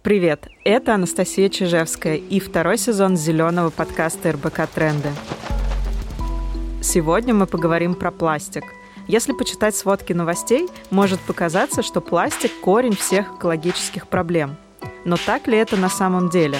Привет, это Анастасия Чижевская и второй сезон зеленого подкаста РБК «Тренды». Сегодня мы поговорим про пластик. Если почитать сводки новостей, может показаться, что пластик – корень всех экологических проблем. Но так ли это на самом деле?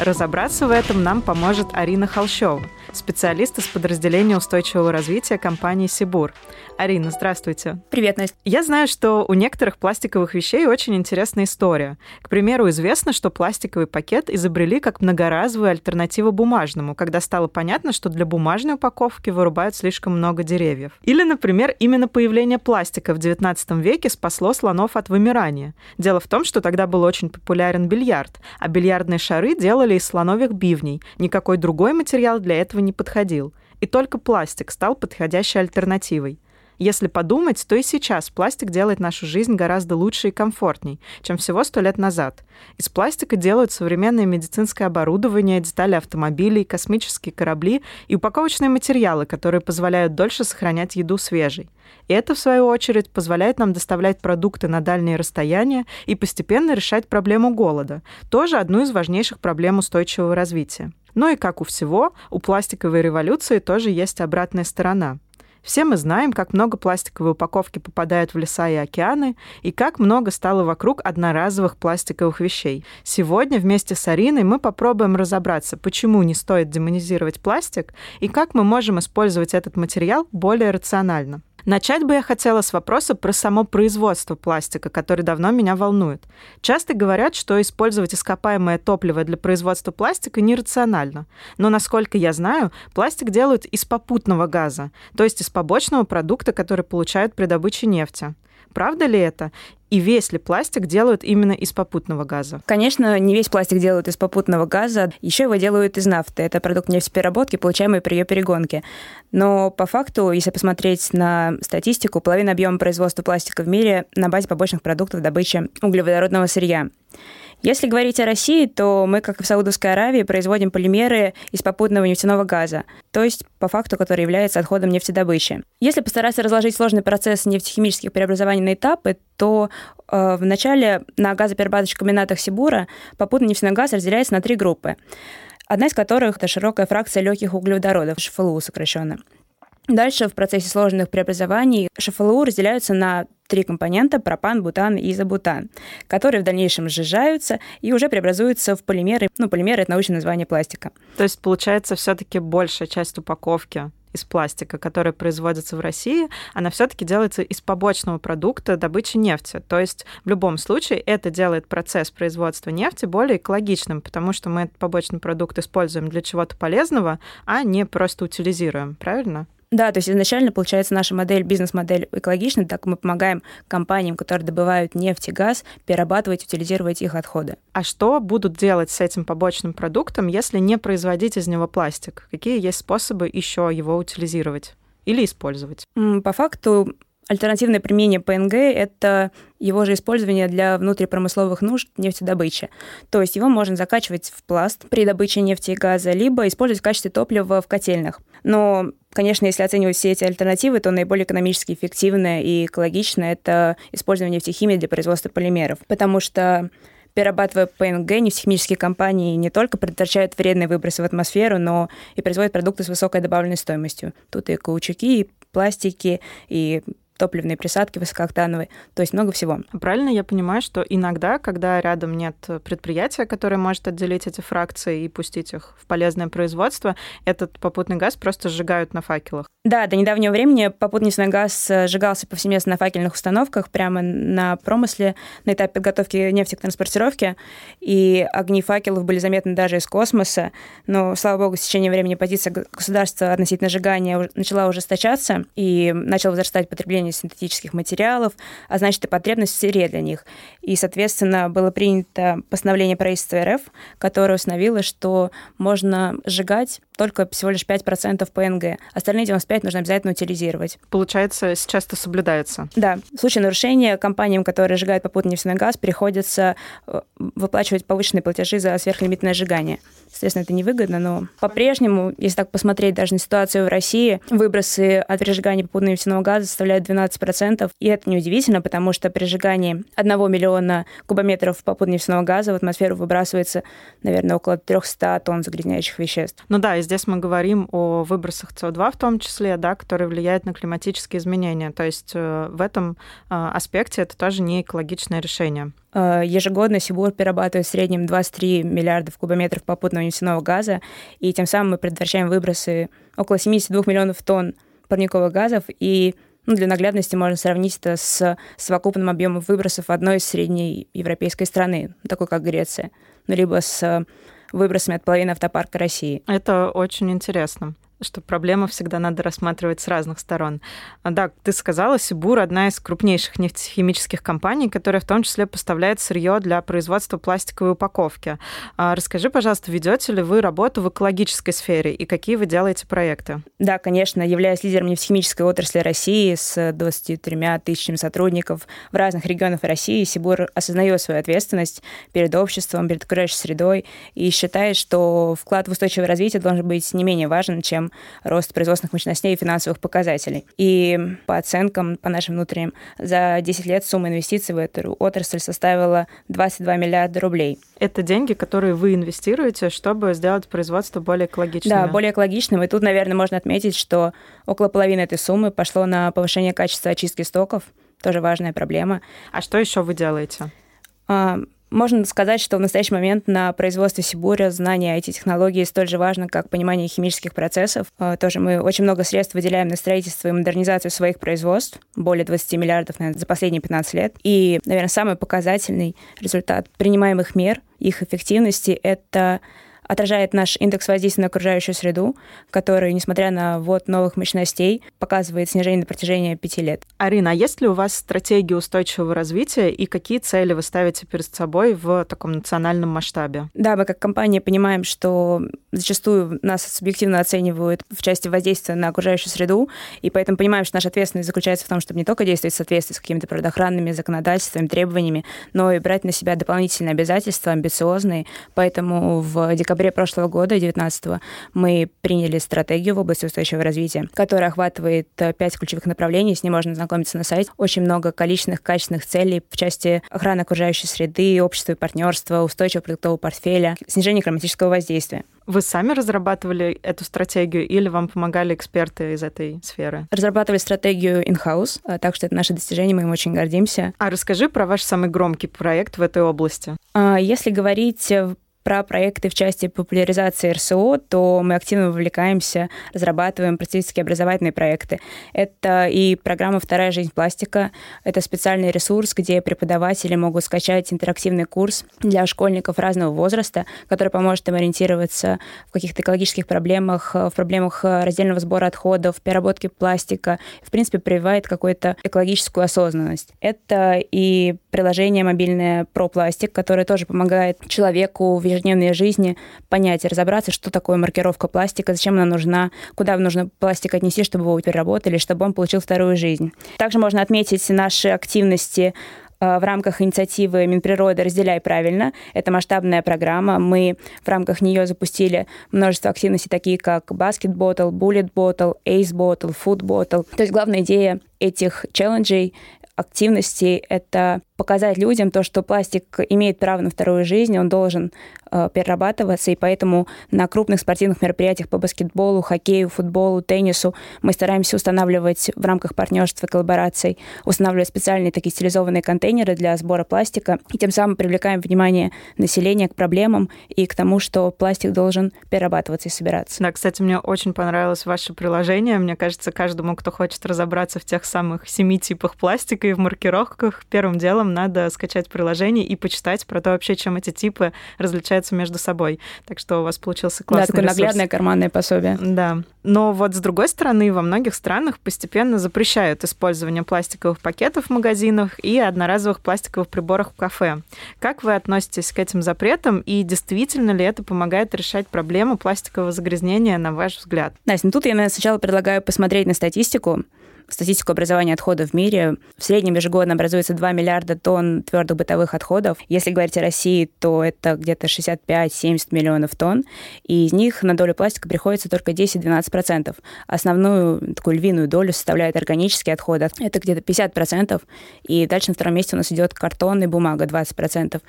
Разобраться в этом нам поможет Арина Холщова, специалист из подразделения устойчивого развития компании «Сибур». Арина, здравствуйте. Привет, Настя. Я знаю, что у некоторых пластиковых вещей очень интересная история. К примеру, известно, что пластиковый пакет изобрели как многоразовую альтернативу бумажному, когда стало понятно, что для бумажной упаковки вырубают слишком много деревьев. Или, например, именно появление пластика в XIX веке спасло слонов от вымирания. Дело в том, что тогда был очень популярен бильярд, а бильярдные шары делали из слоновых бивней. Никакой другой материал для этого не подходил. И только пластик стал подходящей альтернативой. Если подумать, то и сейчас пластик делает нашу жизнь гораздо лучше и комфортней, чем всего сто лет назад. Из пластика делают современное медицинское оборудование, детали автомобилей, космические корабли и упаковочные материалы, которые позволяют дольше сохранять еду свежей. И это, в свою очередь, позволяет нам доставлять продукты на дальние расстояния и постепенно решать проблему голода, тоже одну из важнейших проблем устойчивого развития. Но и как у всего, у пластиковой революции тоже есть обратная сторона – все мы знаем, как много пластиковой упаковки попадает в леса и океаны, и как много стало вокруг одноразовых пластиковых вещей. Сегодня вместе с Ариной мы попробуем разобраться, почему не стоит демонизировать пластик и как мы можем использовать этот материал более рационально. Начать бы я хотела с вопроса про само производство пластика, который давно меня волнует. Часто говорят, что использовать ископаемое топливо для производства пластика нерационально. Но, насколько я знаю, пластик делают из попутного газа, то есть из побочного продукта, который получают при добыче нефти. Правда ли это? И весь ли пластик делают именно из попутного газа? Конечно, не весь пластик делают из попутного газа, еще его делают из нафты. Это продукт нефтепереработки, получаемый при ее перегонке. Но по факту, если посмотреть на статистику, половина объема производства пластика в мире на базе побочных продуктов добычи углеводородного сырья. Если говорить о России, то мы, как и в Саудовской Аравии, производим полимеры из попутного нефтяного газа, то есть по факту, который является отходом нефтедобычи. Если постараться разложить сложный процесс нефтехимических преобразований на этапы, то э, вначале на газоперерабатывающих комбинатах Сибура попутный нефтяной газ разделяется на три группы. Одна из которых это широкая фракция легких углеводородов, ШФЛУ сокращенно. Дальше в процессе сложных преобразований ШФЛУ разделяются на три компонента – пропан, бутан и изобутан, которые в дальнейшем сжижаются и уже преобразуются в полимеры. Ну, полимеры – это научное название пластика. То есть, получается, все таки большая часть упаковки из пластика, которая производится в России, она все-таки делается из побочного продукта добычи нефти. То есть в любом случае это делает процесс производства нефти более экологичным, потому что мы этот побочный продукт используем для чего-то полезного, а не просто утилизируем, правильно? Да, то есть изначально, получается, наша модель, бизнес-модель экологичная, так мы помогаем компаниям, которые добывают нефть и газ, перерабатывать, утилизировать их отходы. А что будут делать с этим побочным продуктом, если не производить из него пластик? Какие есть способы еще его утилизировать? или использовать? По факту Альтернативное применение ПНГ – это его же использование для внутрипромысловых нужд нефтедобычи. То есть его можно закачивать в пласт при добыче нефти и газа, либо использовать в качестве топлива в котельных. Но, конечно, если оценивать все эти альтернативы, то наиболее экономически эффективное и экологичное – это использование нефтехимии для производства полимеров. Потому что перерабатывая ПНГ, нефтехимические компании не только предотвращают вредные выбросы в атмосферу, но и производят продукты с высокой добавленной стоимостью. Тут и каучуки, и пластики, и топливные присадки высокооктановые, то есть много всего. Правильно я понимаю, что иногда, когда рядом нет предприятия, которое может отделить эти фракции и пустить их в полезное производство, этот попутный газ просто сжигают на факелах? Да, до недавнего времени попутный газ сжигался повсеместно на факельных установках прямо на промысле на этапе подготовки нефти к транспортировке, и огни факелов были заметны даже из космоса, но, слава богу, с течением времени позиция государства относительно сжигания начала ужесточаться, и начало возрастать потребление использования синтетических материалов, а значит и потребность в сырье для них. И, соответственно, было принято постановление правительства РФ, которое установило, что можно сжигать только всего лишь 5% ПНГ. Остальные 95% нужно обязательно утилизировать. Получается, сейчас это соблюдается? Да. В случае нарушения компаниям, которые сжигают попутный нефтяной газ, приходится э, выплачивать повышенные платежи за сверхлимитное сжигание. Соответственно, это невыгодно, но по-прежнему, если так посмотреть даже на ситуацию в России, выбросы от пережигания попутного нефтяного газа составляют 12 17%. И это неудивительно, потому что при сжигании 1 миллиона кубометров попутного нефтяного газа в атмосферу выбрасывается, наверное, около 300 тонн загрязняющих веществ. Ну да, и здесь мы говорим о выбросах СО2 в том числе, да, которые влияют на климатические изменения. То есть э, в этом э, аспекте это тоже не экологичное решение. Э, ежегодно Сибур перерабатывает в среднем 23 миллиардов кубометров попутного нефтяного газа, и тем самым мы предотвращаем выбросы около 72 миллионов тонн парниковых газов, и ну, для наглядности можно сравнить это с совокупным объемом выбросов одной из средней европейской страны, такой как Греция, ну, либо с выбросами от половины автопарка России. Это очень интересно что проблему всегда надо рассматривать с разных сторон. А, да, ты сказала, Сибур одна из крупнейших нефтехимических компаний, которая в том числе поставляет сырье для производства пластиковой упаковки. А, расскажи, пожалуйста, ведете ли вы работу в экологической сфере и какие вы делаете проекты? Да, конечно, являясь лидером нефтехимической отрасли России с 23 тысячами сотрудников в разных регионах России, Сибур осознает свою ответственность перед обществом, перед окружающей средой и считает, что вклад в устойчивое развитие должен быть не менее важен, чем рост производственных мощностей и финансовых показателей. И по оценкам, по нашим внутренним, за 10 лет сумма инвестиций в эту отрасль составила 22 миллиарда рублей. Это деньги, которые вы инвестируете, чтобы сделать производство более экологичным. Да, более экологичным. И тут, наверное, можно отметить, что около половины этой суммы пошло на повышение качества очистки стоков. Тоже важная проблема. А что еще вы делаете? Можно сказать, что в настоящий момент на производстве Сибуря знание IT-технологий столь же важно, как понимание химических процессов. А, тоже мы очень много средств выделяем на строительство и модернизацию своих производств, более 20 миллиардов наверное, за последние 15 лет. И, наверное, самый показательный результат принимаемых мер, их эффективности — это отражает наш индекс воздействия на окружающую среду, который, несмотря на ввод новых мощностей, показывает снижение на протяжении пяти лет. Арина, а есть ли у вас стратегия устойчивого развития и какие цели вы ставите перед собой в таком национальном масштабе? Да, мы как компания понимаем, что зачастую нас субъективно оценивают в части воздействия на окружающую среду, и поэтому понимаем, что наша ответственность заключается в том, чтобы не только действовать в соответствии с какими-то природоохранными законодательствами, требованиями, но и брать на себя дополнительные обязательства, амбициозные. Поэтому в декабре декабре прошлого года, 19 мы приняли стратегию в области устойчивого развития, которая охватывает э, пять ключевых направлений. С ней можно знакомиться на сайте. Очень много количественных, качественных целей в части охраны окружающей среды, общества и партнерства, устойчивого продуктового портфеля, снижения климатического воздействия. Вы сами разрабатывали эту стратегию или вам помогали эксперты из этой сферы? Разрабатывали стратегию in-house, а, так что это наше достижение, мы им очень гордимся. А расскажи про ваш самый громкий проект в этой области. А, если говорить про проекты в части популяризации РСО, то мы активно вовлекаемся, разрабатываем практически образовательные проекты. Это и программа «Вторая жизнь пластика». Это специальный ресурс, где преподаватели могут скачать интерактивный курс для школьников разного возраста, который поможет им ориентироваться в каких-то экологических проблемах, в проблемах раздельного сбора отходов, переработки пластика. В принципе, прививает какую-то экологическую осознанность. Это и приложение мобильное про пластик, которое тоже помогает человеку в ежедневной жизни понять и разобраться, что такое маркировка пластика, зачем она нужна, куда нужно пластик отнести, чтобы его переработали, чтобы он получил вторую жизнь. Также можно отметить наши активности э, в рамках инициативы Минприроды «Разделяй правильно». Это масштабная программа. Мы в рамках нее запустили множество активностей, такие как Ace Bottle, Food Bottle. То есть главная идея этих челленджей активностей — это показать людям то, что пластик имеет право на вторую жизнь, он должен э, перерабатываться, и поэтому на крупных спортивных мероприятиях по баскетболу, хоккею, футболу, теннису мы стараемся устанавливать в рамках партнерства коллабораций, устанавливать специальные такие стилизованные контейнеры для сбора пластика, и тем самым привлекаем внимание населения к проблемам и к тому, что пластик должен перерабатываться и собираться. Да, кстати, мне очень понравилось ваше приложение. Мне кажется, каждому, кто хочет разобраться в тех самых семи типах пластика и в маркировках, первым делом надо скачать приложение и почитать про то вообще, чем эти типы различаются между собой. Так что у вас получился классный Да, такое ресурс. наглядное карманное пособие. Да. Но вот с другой стороны, во многих странах постепенно запрещают использование пластиковых пакетов в магазинах и одноразовых пластиковых приборах в кафе. Как вы относитесь к этим запретам и действительно ли это помогает решать проблему пластикового загрязнения, на ваш взгляд? Настя, ну тут я, наверное, сначала предлагаю посмотреть на статистику, статистику образования отходов в мире. В среднем ежегодно образуется 2 миллиарда тонн твердых бытовых отходов. Если говорить о России, то это где-то 65-70 миллионов тонн, и из них на долю пластика приходится только 10-12%. Основную такую львиную долю составляют органические отходы. Это где-то 50%, и дальше на втором месте у нас идет картон и бумага 20%.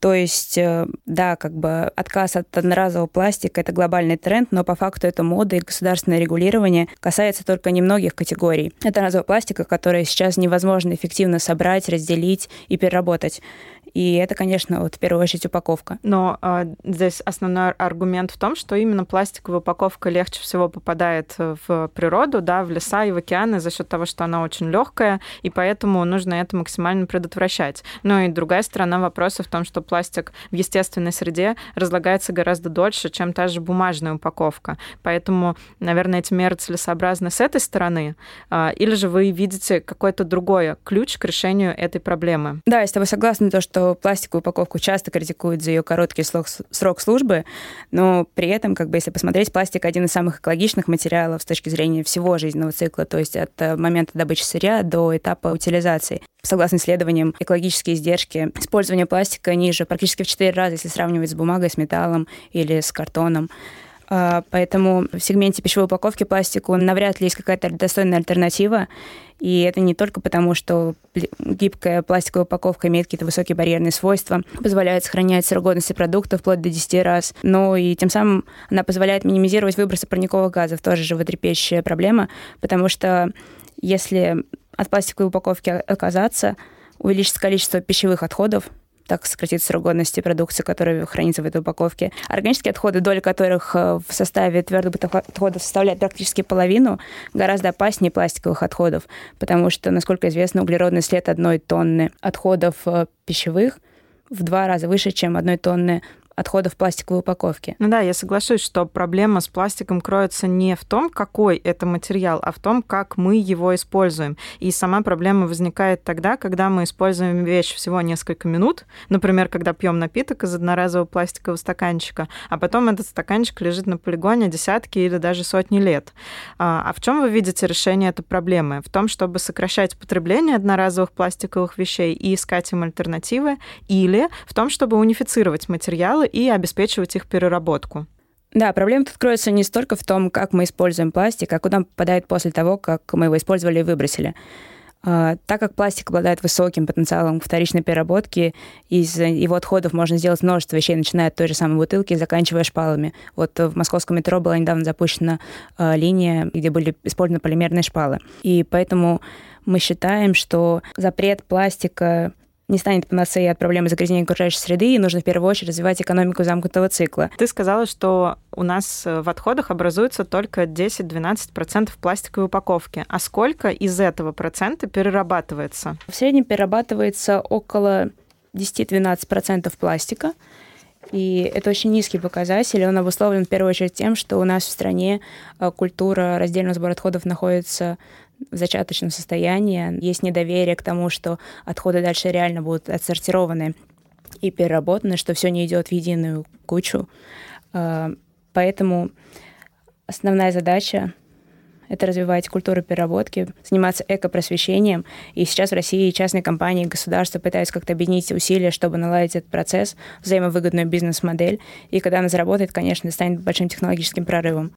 То есть, э, да, как бы отказ от одноразового пластика — это глобальный тренд, но по факту это мода и государственное регулирование касается только немногих категорий. Это разового пластика, который сейчас невозможно эффективно собрать, разделить и переработать. И это, конечно, вот в первую очередь упаковка. Но э, здесь основной аргумент в том, что именно пластиковая упаковка легче всего попадает в природу, да, в леса и в океаны за счет того, что она очень легкая, и поэтому нужно это максимально предотвращать. Ну и другая сторона вопроса в том, что пластик в естественной среде разлагается гораздо дольше, чем та же бумажная упаковка. Поэтому, наверное, эти меры целесообразны с этой стороны. Э, или же вы видите какой-то другой ключ к решению этой проблемы? Да, я с тобой согласна, то, что пластиковую упаковку часто критикуют за ее короткий срок, срок службы, но при этом, как бы, если посмотреть, пластик один из самых экологичных материалов с точки зрения всего жизненного цикла, то есть от э, момента добычи сырья до этапа утилизации. Согласно исследованиям, экологические издержки использования пластика ниже практически в 4 раза, если сравнивать с бумагой, с металлом или с картоном. А, поэтому в сегменте пищевой упаковки пластику навряд ли есть какая-то достойная альтернатива. И это не только потому, что гибкая пластиковая упаковка имеет какие-то высокие барьерные свойства, позволяет сохранять срок годности продукта вплоть до 10 раз, но и тем самым она позволяет минимизировать выбросы парниковых газов, тоже животрепещущая проблема, потому что если от пластиковой упаковки отказаться, увеличится количество пищевых отходов, так сократить срок годности продукции, которая хранится в этой упаковке. Органические отходы, доля которых э, в составе твердых отходов составляет практически половину, гораздо опаснее пластиковых отходов, потому что, насколько известно, углеродный след одной тонны отходов э, пищевых в два раза выше, чем одной тонны отходов пластиковой упаковки. Ну да, я соглашусь, что проблема с пластиком кроется не в том, какой это материал, а в том, как мы его используем. И сама проблема возникает тогда, когда мы используем вещь всего несколько минут, например, когда пьем напиток из одноразового пластикового стаканчика, а потом этот стаканчик лежит на полигоне десятки или даже сотни лет. А, а в чем вы видите решение этой проблемы? В том, чтобы сокращать потребление одноразовых пластиковых вещей и искать им альтернативы, или в том, чтобы унифицировать материалы и обеспечивать их переработку. Да, проблема тут кроется не столько в том, как мы используем пластик, а куда он попадает после того, как мы его использовали и выбросили. А, так как пластик обладает высоким потенциалом вторичной переработки, из его отходов можно сделать множество вещей, начиная от той же самой бутылки и заканчивая шпалами. Вот в московском метро была недавно запущена а, линия, где были использованы полимерные шпалы. И поэтому мы считаем, что запрет пластика не станет панацеей от проблемы загрязнения окружающей среды, и нужно в первую очередь развивать экономику замкнутого цикла. Ты сказала, что у нас э, в отходах образуется только 10-12% пластиковой упаковки. А сколько из этого процента перерабатывается? В среднем перерабатывается около 10-12% пластика. И это очень низкий показатель, он обусловлен в первую очередь тем, что у нас в стране э, культура раздельного сбора отходов находится в зачаточном состоянии. Есть недоверие к тому, что отходы дальше реально будут отсортированы и переработаны, что все не идет в единую кучу. А, поэтому основная задача это развивать культуру переработки, заниматься экопросвещением. И сейчас в России частные компании и государство пытаются как-то объединить усилия, чтобы наладить этот процесс, взаимовыгодную бизнес-модель. И когда она заработает, конечно, станет большим технологическим прорывом.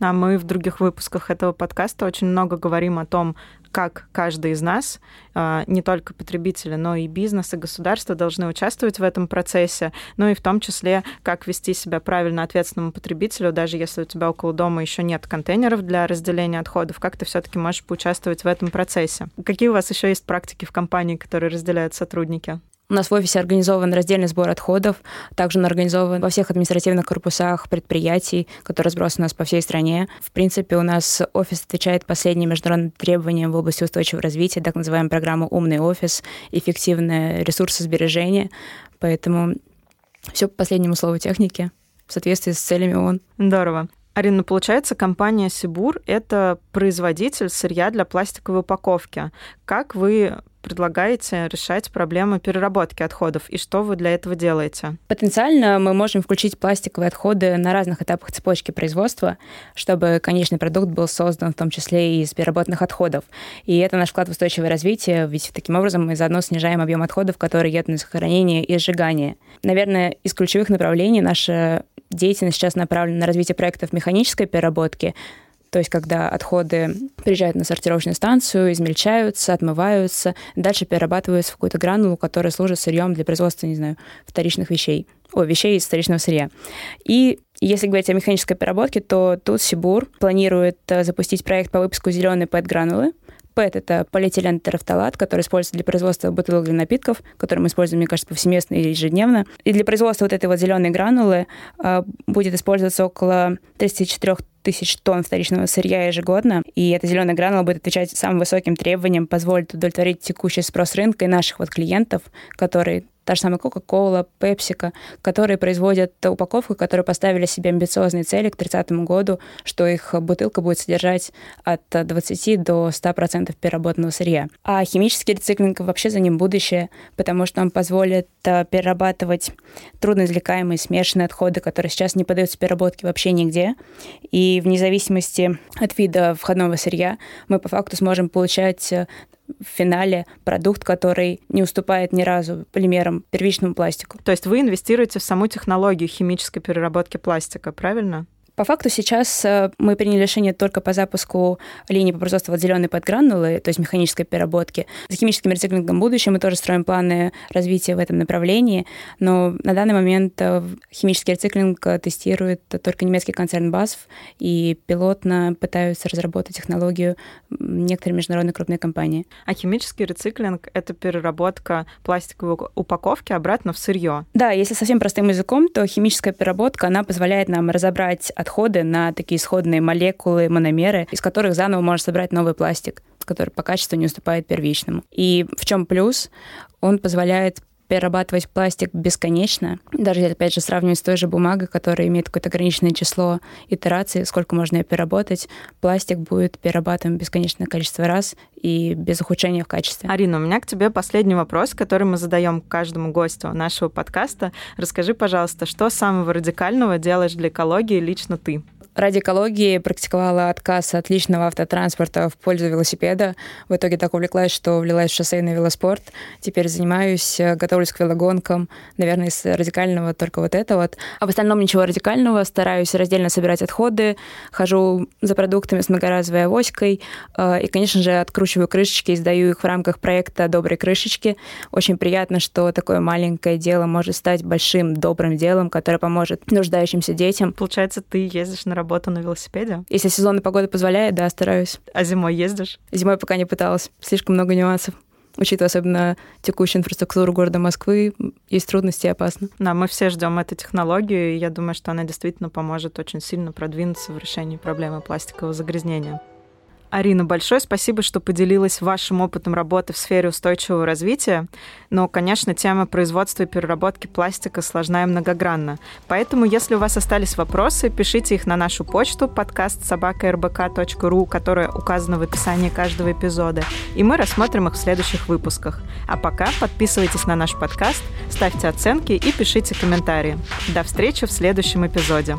А мы в других выпусках этого подкаста очень много говорим о том, как каждый из нас, а, не только потребители, но и бизнес, и государство должны участвовать в этом процессе, ну и в том числе, как вести себя правильно ответственному потребителю, даже если у тебя около дома еще нет контейнеров для разделения отходов, как ты все-таки можешь поучаствовать в этом процессе. Какие у вас еще есть практики в компании, которые разделяют сотрудники? У нас в офисе организован раздельный сбор отходов. Также он организован во всех административных корпусах предприятий, которые разбросаны у нас по всей стране. В принципе, у нас офис отвечает последним международным требованиям в области устойчивого развития, так называемая программа «Умный офис», эффективное ресурсосбережение. Поэтому все по последнему слову техники в соответствии с целями ООН. Здорово. Арина, получается, компания Сибур — это производитель сырья для пластиковой упаковки. Как вы предлагаете решать проблему переработки отходов и что вы для этого делаете? Потенциально мы можем включить пластиковые отходы на разных этапах цепочки производства, чтобы конечный продукт был создан в том числе и из переработанных отходов. И это наш вклад в устойчивое развитие, ведь таким образом мы заодно снижаем объем отходов, которые едут на захоронение и сжигание. Наверное, из ключевых направлений наша деятельность сейчас направлена на развитие проектов механической переработки, то есть когда отходы приезжают на сортировочную станцию, измельчаются, отмываются, дальше перерабатываются в какую-то гранулу, которая служит сырьем для производства, не знаю, вторичных вещей. О, вещей из вторичного сырья. И если говорить о механической переработке, то тут Сибур планирует э, запустить проект по выпуску зеленой ПЭТ-гранулы, ПЭТ — это полиэтилен терафталат, который используется для производства бутылок для напитков, который мы используем, мне кажется, повсеместно и ежедневно. И для производства вот этой вот зеленой гранулы э, будет использоваться около 34 тысяч тонн вторичного сырья ежегодно, и эта зеленая гранула будет отвечать самым высоким требованиям, позволит удовлетворить текущий спрос рынка и наших вот клиентов, которые та же самая Coca-Cola, PepsiCo, которые производят упаковку, которые поставили себе амбициозные цели к 30 году, что их бутылка будет содержать от 20 до 100% переработанного сырья. А химический рециклинг вообще за ним будущее, потому что он позволит э, перерабатывать трудноизвлекаемые смешанные отходы, которые сейчас не поддаются переработке вообще нигде. И вне зависимости от вида входного сырья мы по факту сможем получать э, в финале продукт, который не уступает ни разу полимерам первичному пластику. То есть вы инвестируете в саму технологию химической переработки пластика, правильно? По факту сейчас э, мы приняли решение только по запуску линии по производству вот зеленой подгранулы, то есть механической переработки. За химическим рециклингом в будущем мы тоже строим планы развития в этом направлении, но на данный момент э, химический рециклинг тестирует только немецкий концерн BASF, и пилотно пытаются разработать технологию некоторые международные крупные компании. А химический рециклинг — это переработка пластиковой упаковки обратно в сырье? Да, если совсем простым языком, то химическая переработка, она позволяет нам разобрать отходы на такие исходные молекулы, мономеры, из которых заново можно собрать новый пластик который по качеству не уступает первичному. И в чем плюс? Он позволяет перерабатывать пластик бесконечно. Даже, опять же, сравнивать с той же бумагой, которая имеет какое-то ограниченное число итераций, сколько можно ее переработать, пластик будет перерабатываем бесконечное количество раз и без ухудшения в качестве. Арина, у меня к тебе последний вопрос, который мы задаем каждому гостю нашего подкаста. Расскажи, пожалуйста, что самого радикального делаешь для экологии лично ты? Ради экологии практиковала отказ от личного автотранспорта в пользу велосипеда. В итоге так увлеклась, что влилась в шоссейный велоспорт. Теперь занимаюсь, э, готовлюсь к велогонкам. Наверное, из радикального только вот это вот. А в остальном ничего радикального. Стараюсь раздельно собирать отходы. Хожу за продуктами с многоразовой авоськой. Э, и, конечно же, откручиваю крышечки и сдаю их в рамках проекта «Доброй крышечки». Очень приятно, что такое маленькое дело может стать большим добрым делом, которое поможет нуждающимся детям. Получается, ты ездишь на работу работу на велосипеде? Если сезонная погода позволяет, да, стараюсь. А зимой ездишь? Зимой пока не пыталась. Слишком много нюансов учитывая особенно текущую инфраструктуру города Москвы, есть трудности и опасно. Да, мы все ждем эту технологию, и я думаю, что она действительно поможет очень сильно продвинуться в решении проблемы пластикового загрязнения. Арина, большое спасибо, что поделилась вашим опытом работы в сфере устойчивого развития. Но, конечно, тема производства и переработки пластика сложна и многогранна. Поэтому, если у вас остались вопросы, пишите их на нашу почту подкаст собака.рбк.ру, которая указана в описании каждого эпизода, и мы рассмотрим их в следующих выпусках. А пока подписывайтесь на наш подкаст, ставьте оценки и пишите комментарии. До встречи в следующем эпизоде.